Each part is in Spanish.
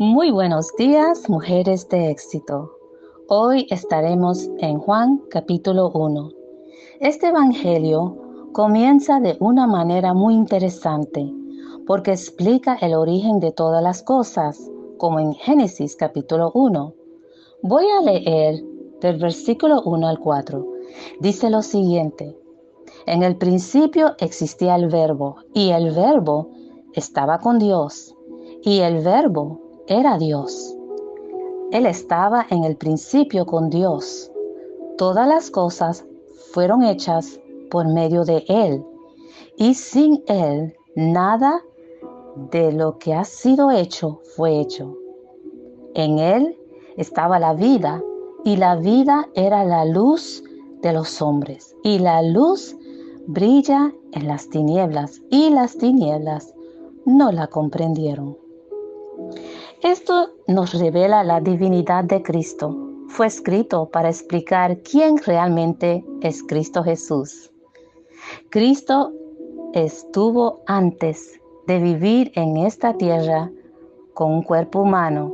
Muy buenos días, mujeres de éxito. Hoy estaremos en Juan capítulo 1. Este Evangelio comienza de una manera muy interesante porque explica el origen de todas las cosas, como en Génesis capítulo 1. Voy a leer del versículo 1 al 4. Dice lo siguiente. En el principio existía el verbo y el verbo estaba con Dios y el verbo era Dios. Él estaba en el principio con Dios. Todas las cosas fueron hechas por medio de Él, y sin Él nada de lo que ha sido hecho fue hecho. En Él estaba la vida, y la vida era la luz de los hombres, y la luz brilla en las tinieblas, y las tinieblas no la comprendieron. Esto nos revela la divinidad de Cristo. Fue escrito para explicar quién realmente es Cristo Jesús. Cristo estuvo antes de vivir en esta tierra con un cuerpo humano.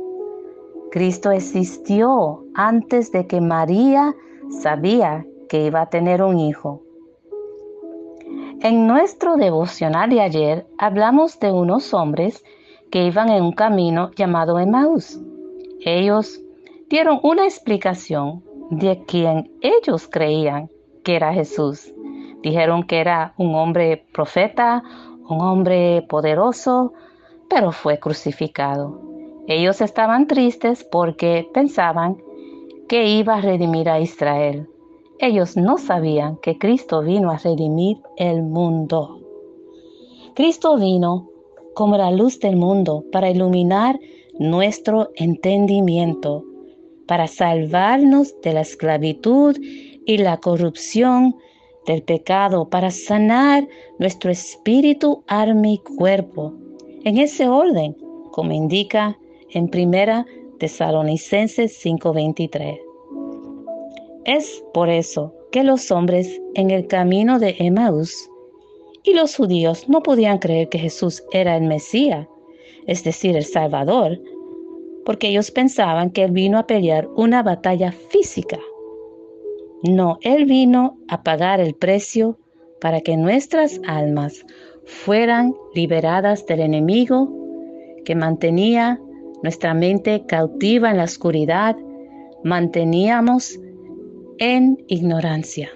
Cristo existió antes de que María sabía que iba a tener un hijo. En nuestro devocional de ayer hablamos de unos hombres que iban en un camino llamado Emmaus. Ellos dieron una explicación de quien ellos creían que era Jesús. Dijeron que era un hombre profeta, un hombre poderoso, pero fue crucificado. Ellos estaban tristes porque pensaban que iba a redimir a Israel. Ellos no sabían que Cristo vino a redimir el mundo. Cristo vino como la luz del mundo para iluminar nuestro entendimiento, para salvarnos de la esclavitud y la corrupción del pecado, para sanar nuestro espíritu, alma y cuerpo. En ese orden, como indica en primera Tesalonicenses 5:23. Es por eso que los hombres en el camino de Emmaus y los judíos no podían creer que Jesús era el Mesías, es decir, el Salvador, porque ellos pensaban que Él vino a pelear una batalla física. No, Él vino a pagar el precio para que nuestras almas fueran liberadas del enemigo que mantenía nuestra mente cautiva en la oscuridad, manteníamos en ignorancia.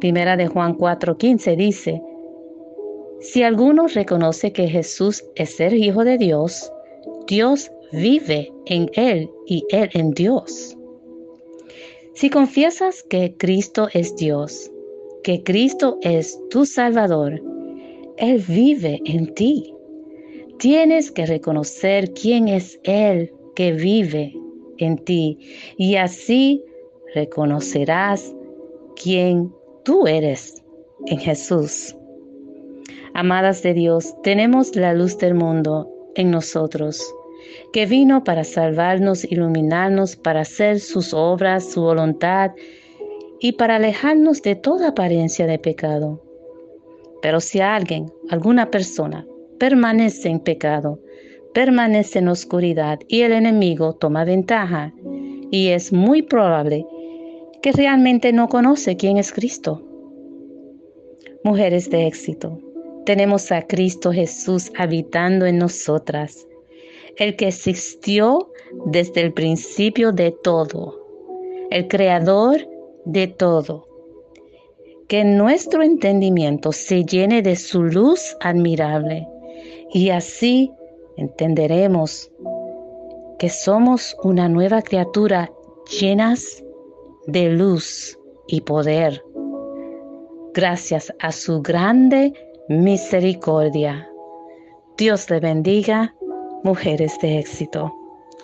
Primera de Juan 4:15 dice, si alguno reconoce que Jesús es el Hijo de Dios, Dios vive en él y él en Dios. Si confiesas que Cristo es Dios, que Cristo es tu Salvador, Él vive en ti. Tienes que reconocer quién es Él que vive en ti y así reconocerás quién tú eres en Jesús. Amadas de Dios, tenemos la luz del mundo en nosotros, que vino para salvarnos, iluminarnos, para hacer sus obras, su voluntad y para alejarnos de toda apariencia de pecado. Pero si alguien, alguna persona, permanece en pecado, permanece en oscuridad y el enemigo toma ventaja, y es muy probable que realmente no conoce quién es Cristo. Mujeres de éxito, tenemos a Cristo Jesús habitando en nosotras, el que existió desde el principio de todo, el creador de todo. Que nuestro entendimiento se llene de su luz admirable y así entenderemos que somos una nueva criatura llenas de luz y poder, gracias a su grande misericordia. Dios le bendiga, mujeres de éxito.